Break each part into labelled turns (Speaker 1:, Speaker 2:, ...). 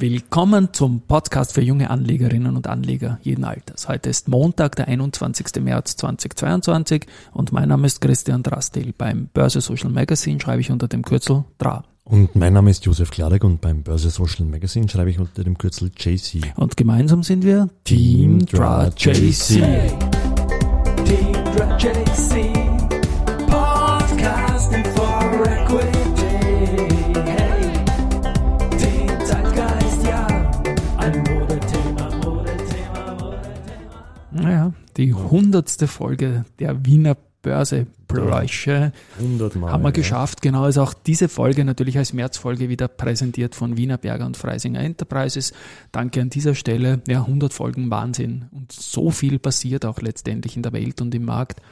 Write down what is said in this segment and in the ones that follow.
Speaker 1: Willkommen zum Podcast für junge Anlegerinnen und Anleger jeden Alters. Heute ist Montag, der 21. März 2022 und mein Name ist Christian Drastil. Beim Börse Social Magazine schreibe ich unter dem Kürzel DRA.
Speaker 2: Und mein Name ist Josef Kladek und beim Börse Social Magazine schreibe ich unter dem Kürzel JC.
Speaker 1: Und gemeinsam sind wir
Speaker 2: Team DRA JC.
Speaker 1: Team DRA JC. Hundertste Folge der Wiener Börsebräuche
Speaker 2: 100 Mal.
Speaker 1: haben wir geschafft. Genau ist auch diese Folge natürlich als Märzfolge wieder präsentiert von Wiener Berger und Freisinger Enterprises. Danke an dieser Stelle. Ja, 100 Folgen Wahnsinn. Und so viel passiert auch letztendlich in der Welt und im Markt.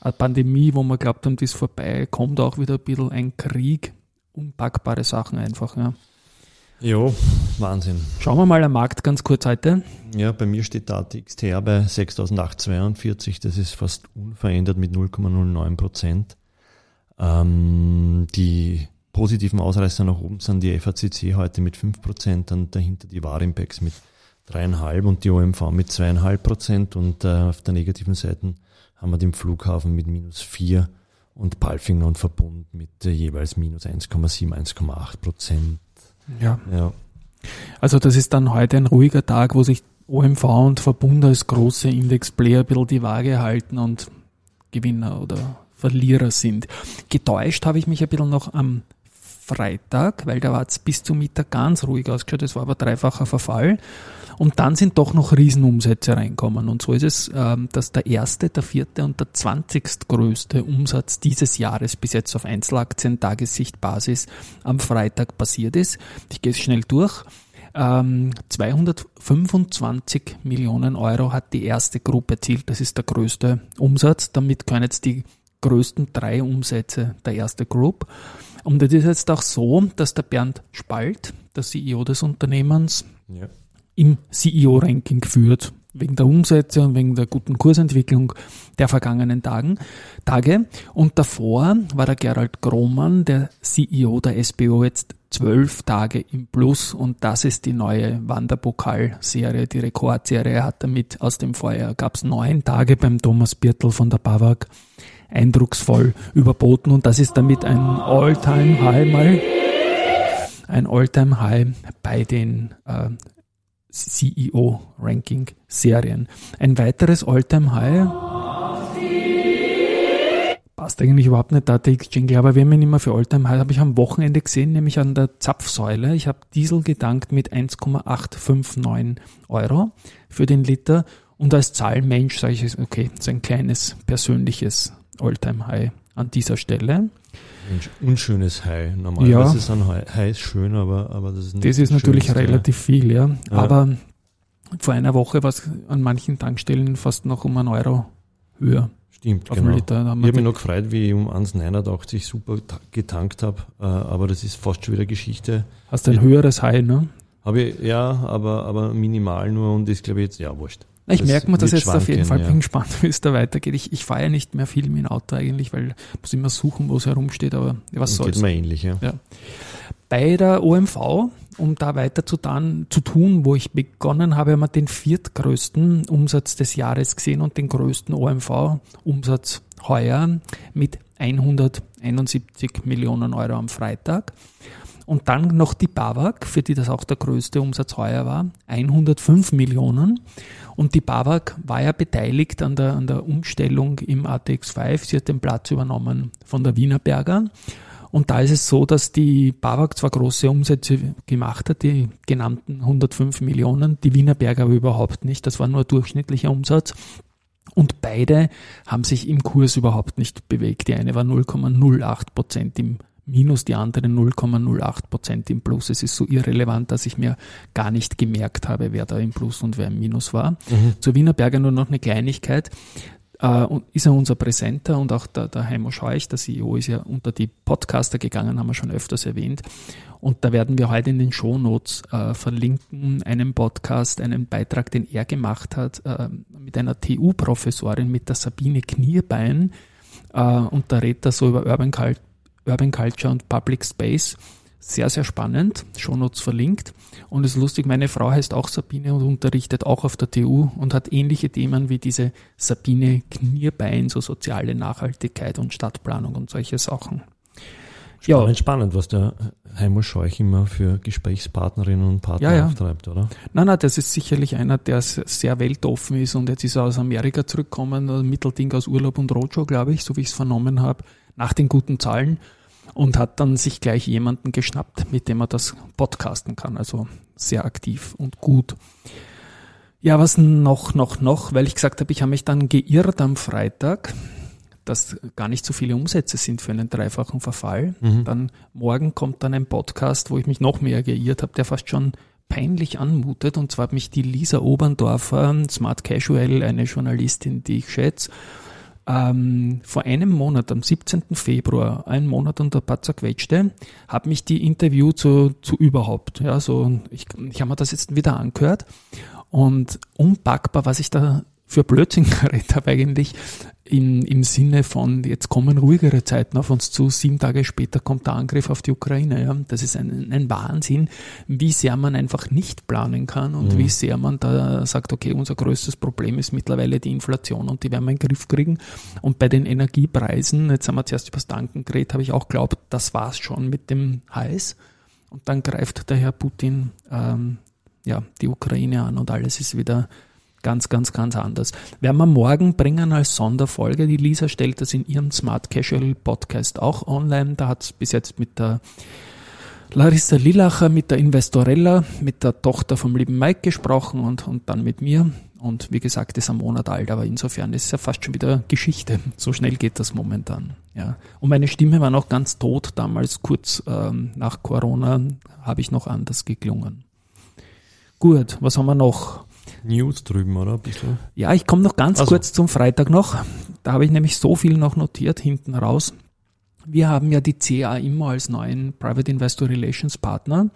Speaker 1: Eine Pandemie, wo man glaubt, und ist vorbei, kommt auch wieder ein bisschen ein Krieg. Unpackbare Sachen einfach. Ja.
Speaker 2: Jo, Wahnsinn.
Speaker 1: Schauen wir mal am Markt ganz kurz heute.
Speaker 2: Ja, bei mir steht da die XTR bei 6.842, das ist fast unverändert mit 0,09 Prozent. Ähm, die positiven Ausreißer nach oben sind die FACC heute mit 5 Prozent, dann dahinter die Warimpex mit 3,5% und die OMV mit 2,5 Prozent und äh, auf der negativen Seite haben wir den Flughafen mit minus 4 und Palfinger und Verbund mit äh, jeweils minus 1,7, 1,8 Prozent.
Speaker 1: Ja.
Speaker 2: Ja.
Speaker 1: Also das ist dann heute ein ruhiger Tag, wo sich OMV und Verbund als große Indexplayer ein bisschen die Waage halten und Gewinner oder Verlierer sind. Getäuscht habe ich mich ein bisschen noch am Freitag, weil da war es bis zum Mittag ganz ruhig ausgeschaut, es war aber dreifacher Verfall. Und dann sind doch noch Riesenumsätze reinkommen. Und so ist es, ähm, dass der erste, der vierte und der zwanzigst größte Umsatz dieses Jahres bis jetzt auf Einzelaktien Tagessichtbasis am Freitag passiert ist. Ich gehe es schnell durch. Ähm, 225 Millionen Euro hat die erste Gruppe erzielt. Das ist der größte Umsatz. Damit können jetzt die größten drei Umsätze der erste Group. Und es ist jetzt auch so, dass der Bernd Spalt, der CEO des Unternehmens,
Speaker 2: ja.
Speaker 1: Im CEO-Ranking führt, wegen der Umsätze und wegen der guten Kursentwicklung der vergangenen Tagen, Tage. Und davor war der Gerald Grohmann, der CEO der SBO, jetzt zwölf Tage im Plus. Und das ist die neue Wanderpokal-Serie, die Rekordserie. Er hat damit aus dem Vorjahr gab es neun Tage beim Thomas Birtel von der BAWAG eindrucksvoll überboten. Und das ist damit ein All-Time-High mal ein All-Time-High bei den äh, CEO-Ranking-Serien. Ein weiteres All-Time-High passt eigentlich überhaupt nicht da, der X-Jingle, aber wir haben ihn immer für All-Time-High, habe ich am Wochenende gesehen, nämlich an der Zapfsäule. Ich habe Diesel gedankt mit 1,859 Euro für den Liter und als Zahlmensch sage ich, okay, so ein kleines persönliches All-Time-High an dieser Stelle.
Speaker 2: Ein unschönes High. Normalerweise
Speaker 1: Ja.
Speaker 2: ist ein High High schön, aber, aber das ist nicht
Speaker 1: Das ist natürlich relativ viel, ja.
Speaker 2: Ja.
Speaker 1: Aber vor einer Woche war es an manchen Tankstellen fast noch um einen Euro höher
Speaker 2: Stimmt,
Speaker 1: auf
Speaker 2: genau.
Speaker 1: Liter.
Speaker 2: Ich habe mich noch gefreut, wie ich um 1,89 super ta- getankt habe, äh, aber das ist fast schon wieder Geschichte.
Speaker 1: hast ein höheres High, ne?
Speaker 2: Habe ich, ja, aber, aber minimal nur und ist, glaube ich, jetzt, ja, wurscht.
Speaker 1: Ich
Speaker 2: Das
Speaker 1: merke mir das jetzt auf jeden Fall.
Speaker 2: ja.
Speaker 1: Bin gespannt, wie es da weitergeht. Ich, ich fahre ja nicht mehr viel mit dem Auto eigentlich, weil ich muss immer suchen, wo es herumsteht, aber was
Speaker 2: Und geht
Speaker 1: soll's.
Speaker 2: mir ähnlich, ja.
Speaker 1: Bei der OMV, um da weiter zu, dann, zu tun, wo ich begonnen habe, haben wir den viertgrößten Umsatz des Jahres gesehen und den größten OMV-Umsatz heuer mit 171 Millionen Euro am Freitag. Und dann noch die BAWAG, für die das auch der größte Umsatz heuer war, 105 Millionen. Und die BAWAG war ja beteiligt an der, an der Umstellung im ATX5. Sie hat den Platz übernommen von der Wiener Berger. Und da ist es so, dass die BAWAG zwar große Umsätze gemacht hat, die genannten 105 Millionen, die Wiener Berger aber überhaupt nicht. Das war nur durchschnittlicher Umsatz. Und beide haben sich im Kurs überhaupt nicht bewegt. Die eine war 0,08 Prozent im Minus, die andere 0,08 Prozent im Plus. Es ist so irrelevant, dass ich mir gar nicht gemerkt habe, wer da im Plus und wer im Minus war.
Speaker 2: Mhm.
Speaker 1: Zur Wiener Berger nur noch eine Kleinigkeit. Äh, ist er unser Präsenter und auch der, der Heimo Scheuch, der CEO, ist ja unter die Podcaster gegangen, haben wir schon öfters erwähnt. Und da werden wir heute in den Shownotes äh, verlinken, einen Podcast, einen Beitrag, den er gemacht hat, äh, mit einer TU-Professorin, mit der Sabine Knierbein. Äh, und da redet er so über Urban, Cult Urban Culture und Public Space. sehr, sehr spannend. Shownotes verlinkt. Und es ist lustig, meine Frau heißt auch Sabine und unterrichtet auch auf der TU und hat ähnliche Themen wie diese Sabine Knierbein, so soziale Nachhaltigkeit und Stadtplanung und solche Sachen.
Speaker 2: Ja. spannend, was der Heimo Scheuch immer für Gesprächspartnerinnen und Partner ja, ja. auftreibt, oder?
Speaker 1: Nein, nein, das ist sicherlich einer, der sehr weltoffen ist und jetzt ist er aus Amerika zurückgekommen, ein Mittelding aus Urlaub und Roadshow, glaube ich, so wie ich es vernommen habe, nach den guten Zahlen und hat dann sich gleich jemanden geschnappt, mit dem er das podcasten kann. Also sehr aktiv und gut. Ja, was noch, noch, noch, weil ich gesagt habe, ich habe mich dann geirrt am Freitag, dass gar nicht so viele Umsätze sind für einen dreifachen Verfall. Mhm. Dann morgen kommt dann ein Podcast, wo ich mich noch mehr geirrt habe, der fast schon peinlich anmutet. Und zwar hat mich die Lisa Oberndorfer, Smart Casual, eine Journalistin, die ich schätze, ähm, vor einem Monat, am 17. Februar, ein Monat und ein paar zerquetschte, hat mich die Interview zu, zu überhaupt. Ja, so, ich, ich habe mir das jetzt wieder angehört und unpackbar, was ich da für Blödsinn geredet habe eigentlich in, im Sinne von, jetzt kommen ruhigere Zeiten auf uns zu, sieben Tage später kommt der Angriff auf die Ukraine. Ja. Das ist ein, ein Wahnsinn, wie sehr man einfach nicht planen kann und mhm. wie sehr man da sagt, okay, unser größtes Problem ist mittlerweile die Inflation und die werden wir in den Griff kriegen. Und bei den Energiepreisen, jetzt haben wir zuerst über das Tanken geredet, habe ich auch glaubt, das war's schon mit dem Heiß. Und dann greift der Herr Putin ähm, ja, die Ukraine an und alles ist wieder ganz, ganz, ganz anders. Werden wir morgen bringen als Sonderfolge. Die Lisa stellt das in ihrem Smart Casual Podcast auch online. Da hat es bis jetzt mit der Larissa Lillacher, mit der Investorella, mit der Tochter vom lieben Mike gesprochen und, und dann mit mir. Und wie gesagt, ist ein Monat alt, aber insofern ist es ja fast schon wieder Geschichte. So schnell geht das momentan. Ja. Und meine Stimme war noch ganz tot damals, kurz ähm, nach Corona habe ich noch anders geklungen. Gut, was haben wir noch?
Speaker 2: News drüben, oder? Bisschen.
Speaker 1: Ja, ich komme noch ganz also. kurz zum Freitag noch. Da habe ich nämlich so viel noch notiert hinten raus. Wir haben ja die CA immer als neuen Private Investor Relations Partner.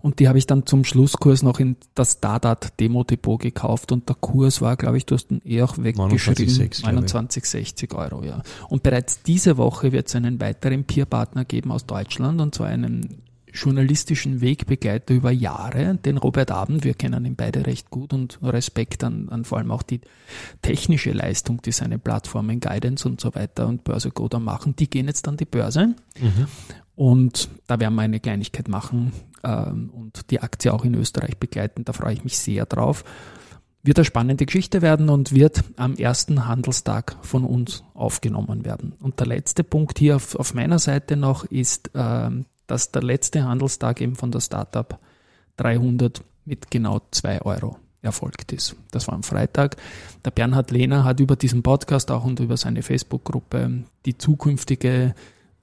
Speaker 1: Und die habe ich dann zum Schlusskurs noch in das Dadat Demo Depot gekauft und der Kurs war, glaube ich, du hast ihn eh auch weggeschrieben. 21,60 Euro, ja. Und bereits diese Woche wird es einen weiteren Peer-Partner geben aus Deutschland und zwar einen journalistischen Wegbegleiter über Jahre, den Robert Abend, wir kennen ihn beide recht gut und Respekt an, an vor allem auch die technische Leistung, die seine Plattformen Guidance und so weiter und Börse Goda machen, die gehen jetzt an die Börse mhm. und da werden wir eine Kleinigkeit machen ähm, und die Aktie auch in Österreich begleiten, da freue ich mich sehr drauf. Wird eine spannende Geschichte werden und wird am ersten Handelstag von uns aufgenommen werden. Und der letzte Punkt hier auf, auf meiner Seite noch ist ähm, dass der letzte Handelstag eben von der Startup 300 mit genau 2 Euro erfolgt ist. Das war am Freitag. Der Bernhard Lehner hat über diesen Podcast auch und über seine Facebook-Gruppe die zukünftige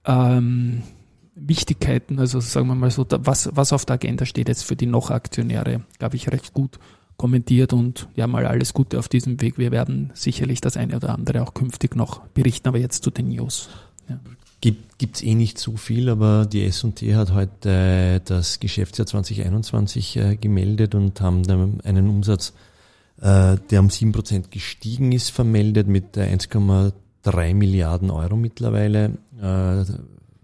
Speaker 1: ähm, Wichtigkeiten, also sagen wir mal so, was, was auf der Agenda steht jetzt für die noch Aktionäre, glaube ich, recht gut kommentiert und ja mal alles Gute auf diesem Weg. Wir werden sicherlich das eine oder andere auch künftig noch berichten, aber jetzt zu den News. Ja.
Speaker 2: Gibt es eh nicht so viel, aber die S&T hat heute äh, das Geschäftsjahr 2021 äh, gemeldet und haben dann einen Umsatz, äh, der um 7% gestiegen ist, vermeldet mit 1,3 Milliarden Euro mittlerweile.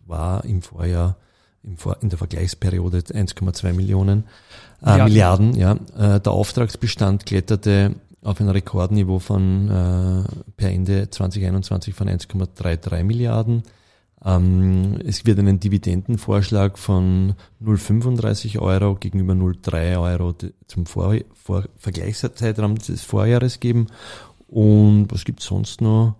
Speaker 2: War im Vorjahr in der Vergleichsperiode 1,2 Millionen äh, Milliarden. Ja, äh, der Auftragsbestand kletterte auf ein Rekordniveau von äh, per Ende 2021 von 1,33 Milliarden. Ähm, es wird einen Dividendenvorschlag von 0,35 Euro gegenüber 0,3 Euro zum Vor Vor Vergleichszeitraum des Vorjahres geben. Und was gibt's sonst noch?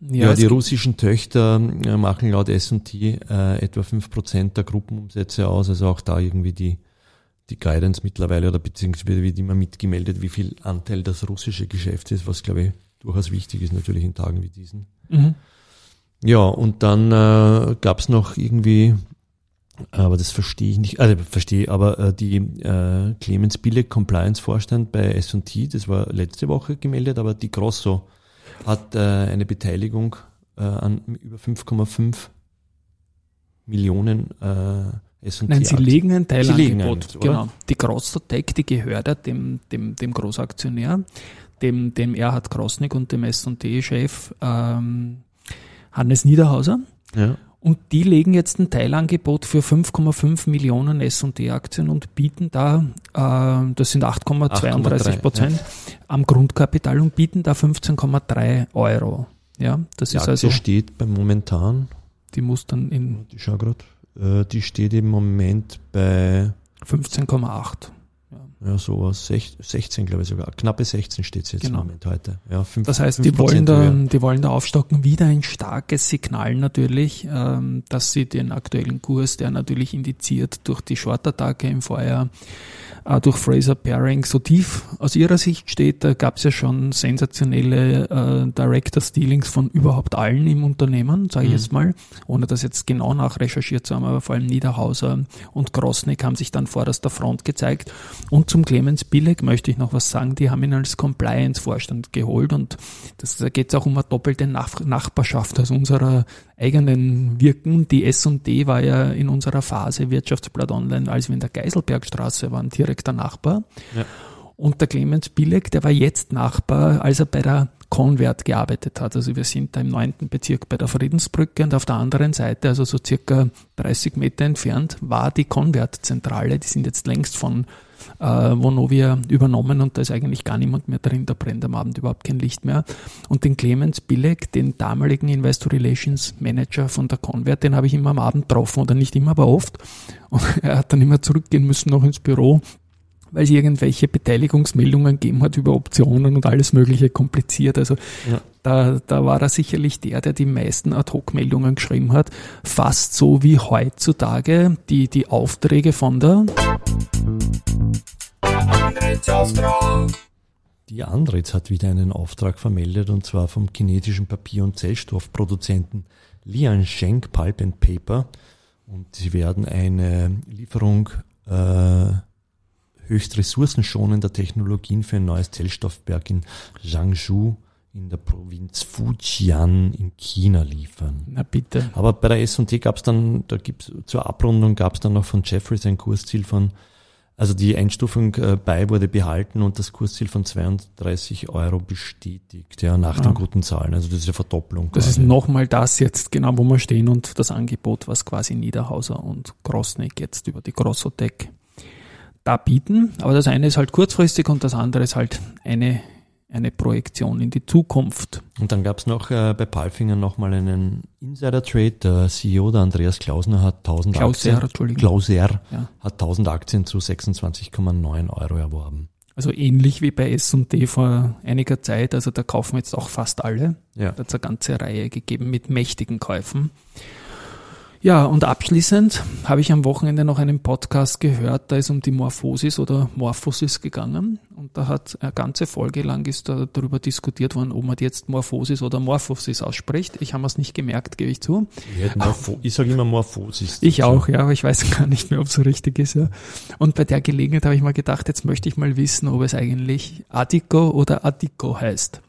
Speaker 2: Ja, ja die russischen Töchter äh, machen laut S&T äh, etwa 5% der Gruppenumsätze aus, also auch da irgendwie die, die Guidance mittlerweile oder beziehungsweise wird immer mitgemeldet, wie viel Anteil das russische Geschäft ist, was glaube ich durchaus wichtig ist natürlich in Tagen wie diesen. Mhm. Ja, und dann äh, gab es noch irgendwie, aber das verstehe ich nicht, also verstehe, aber äh, die äh, Clemens Bille Compliance Vorstand bei S&T, das war letzte Woche gemeldet, aber die Grosso hat äh, eine Beteiligung äh, an über 5,5 Millionen äh, S&T.
Speaker 1: Nein, sie legen ein Teilangebot. Genau. Die Grosso Tech, die gehört ja dem, dem, dem Großaktionär, dem, dem Erhard Krosnick und dem S&T-Chef ähm, Hannes Niederhauser. Ja. Und die legen jetzt ein Teilangebot für 5,5 Millionen S&D-Aktien und bieten da, äh, das sind 8,32 Prozent ja. am Grundkapital und bieten da 15,3 Euro. Ja, das
Speaker 2: die
Speaker 1: ist
Speaker 2: Aktie also. steht beim momentan.
Speaker 1: Die muss dann in.
Speaker 2: Die schau grad. Äh, die steht im Moment bei
Speaker 1: 15,8.
Speaker 2: Ja, sowas. 16, glaube ich sogar. Knappe 16 steht es jetzt genau. im Moment heute. Ja,
Speaker 1: 5, das heißt, die wollen, da, die wollen da aufstocken. Wieder ein starkes Signal natürlich, ähm, dass sie den aktuellen Kurs, der natürlich indiziert durch die Short-Attacke im Vorjahr, äh, durch Fraser Pairing so tief aus ihrer Sicht steht. Da gab es ja schon sensationelle äh, Director-Stealings von überhaupt allen im Unternehmen, sage ich mhm. jetzt mal, ohne das jetzt genau nachrecherchiert zu haben, aber vor allem Niederhauser und Grosnick haben sich dann vorderster Front gezeigt. Und zum Clemens Billig möchte ich noch was sagen, die haben ihn als Compliance-Vorstand geholt und das, da geht es auch um eine doppelte Nach Nachbarschaft aus unserer eigenen Wirken. Die S&D war ja in unserer Phase Wirtschaftsblatt Online, als wir in der Geiselbergstraße waren, direkter Nachbar. Ja. Und der Clemens Bilek, der war jetzt Nachbar, als er bei der Convert gearbeitet hat. Also wir sind da im neunten Bezirk bei der Friedensbrücke und auf der anderen Seite, also so circa 30 Meter entfernt, war die Convert-Zentrale. Die sind jetzt längst von äh, Vonovia übernommen und da ist eigentlich gar niemand mehr drin, da brennt am Abend überhaupt kein Licht mehr. Und den Clemens Bilek, den damaligen Investor Relations Manager von der Convert, den habe ich immer am Abend getroffen oder nicht immer, aber oft. Und er hat dann immer zurückgehen müssen noch ins Büro weil es irgendwelche Beteiligungsmeldungen gegeben hat über Optionen und alles mögliche kompliziert. Also ja. da, da war er sicherlich der, der die meisten Ad-Hoc-Meldungen geschrieben hat. Fast so wie heutzutage die, die Aufträge von der
Speaker 2: die Andritz hat wieder einen Auftrag vermeldet und zwar vom kinetischen Papier- und Zellstoffproduzenten Lian Schenk Pulp and Paper und sie werden eine Lieferung äh, höchst ressourcenschonender Technologien für ein neues Zellstoffwerk in Jiangsu in der Provinz Fujian in China liefern.
Speaker 1: Na bitte.
Speaker 2: Aber bei der S&T gab es dann, da gibt's zur Abrundung gab es dann noch von Jeffries ein Kursziel von, also die Einstufung äh, bei wurde behalten und das Kursziel von 32 Euro bestätigt, ja, nach ja. den guten Zahlen. Also das ist eine Verdopplung.
Speaker 1: Das quasi. ist nochmal das jetzt genau, wo wir stehen und das Angebot, was quasi Niederhauser und Grossnick jetzt über die Grossotec da bieten. Aber das eine ist halt kurzfristig und das andere ist halt eine, eine Projektion in die Zukunft.
Speaker 2: Und dann gab es noch äh, bei Palfinger nochmal einen Insider-Trade. Der CEO, der Andreas Klausner, hat 1000
Speaker 1: Klauser,
Speaker 2: Aktien,
Speaker 1: Entschuldigung.
Speaker 2: Klauser, ja. hat 1000 Aktien zu 26,9 Euro erworben.
Speaker 1: Also ähnlich wie bei S&D vor einiger Zeit. Also da kaufen jetzt auch fast alle. Ja. Da hat es eine ganze Reihe gegeben mit mächtigen Käufen. Ja, und abschließend habe ich am Wochenende noch einen Podcast gehört, da ist um die Morphosis oder Morphosis gegangen. Und da hat eine ganze Folge lang ist da darüber diskutiert worden, ob man jetzt Morphosis oder Morphosis ausspricht. Ich habe es nicht gemerkt, gebe ich zu.
Speaker 2: Ich sage immer Morphosis.
Speaker 1: Ich auch, ja, aber ich weiß gar nicht mehr, ob es so richtig ist. Ja. Und bei der Gelegenheit habe ich mal gedacht, jetzt möchte ich mal wissen, ob es eigentlich Adico oder Adico heißt.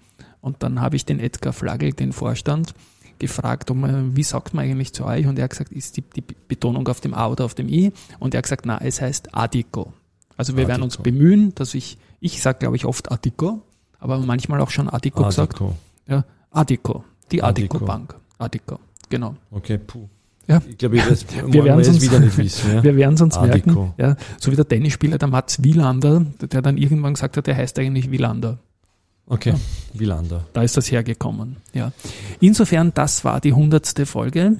Speaker 1: Und dann habe ich den Edgar Flagel, den Vorstand, gefragt, man, wie sagt man eigentlich zu euch? Und er hat gesagt, ist die, die Betonung auf dem A oder auf dem I? Und er hat gesagt, na, es heißt Adico. Also wir Adico. werden uns bemühen, dass ich, ich sage glaube ich oft Adico, aber manchmal auch schon Adico, Adico. gesagt. Ja, Adico, die Adico, Adico Bank. Adico, genau.
Speaker 2: Okay, puh.
Speaker 1: Ja. Ich glaube, das wir werden es wieder nicht wissen. Ja? Wir werden es uns Adico. merken. Ja, so wie der Tennisspieler, der Mats Wielander, der dann irgendwann gesagt hat, der heißt eigentlich Wielander.
Speaker 2: Okay, ja. Wielander.
Speaker 1: Da ist das hergekommen. Ja. Insofern, das war die hundertste Folge.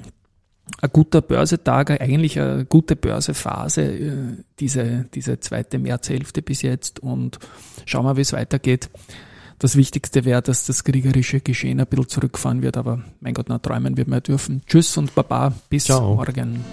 Speaker 1: Ein guter Börsetag, eigentlich eine gute Börsephase, äh, diese, diese zweite Märzhälfte bis jetzt und schauen wir, wie es weitergeht. Das Wichtigste wäre, dass das kriegerische Geschehen ein bisschen zurückfahren wird, aber mein Gott, na träumen wir mehr dürfen. Tschüss und Baba, bis Ciao. morgen.